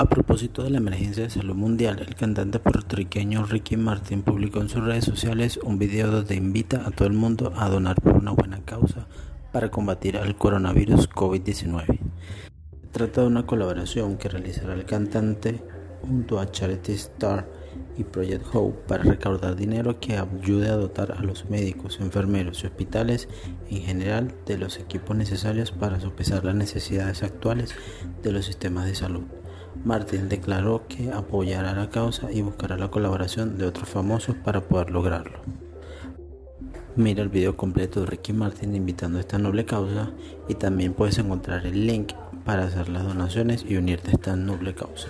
A propósito de la emergencia de salud mundial, el cantante puertorriqueño Ricky Martin publicó en sus redes sociales un video donde invita a todo el mundo a donar por una buena causa para combatir al coronavirus COVID-19. Se trata de una colaboración que realizará el cantante junto a Charity Star y Project Hope para recaudar dinero que ayude a dotar a los médicos, enfermeros y hospitales en general de los equipos necesarios para sopesar las necesidades actuales de los sistemas de salud. Martin declaró que apoyará la causa y buscará la colaboración de otros famosos para poder lograrlo. Mira el video completo de Ricky Martin invitando a esta noble causa y también puedes encontrar el link para hacer las donaciones y unirte a esta noble causa.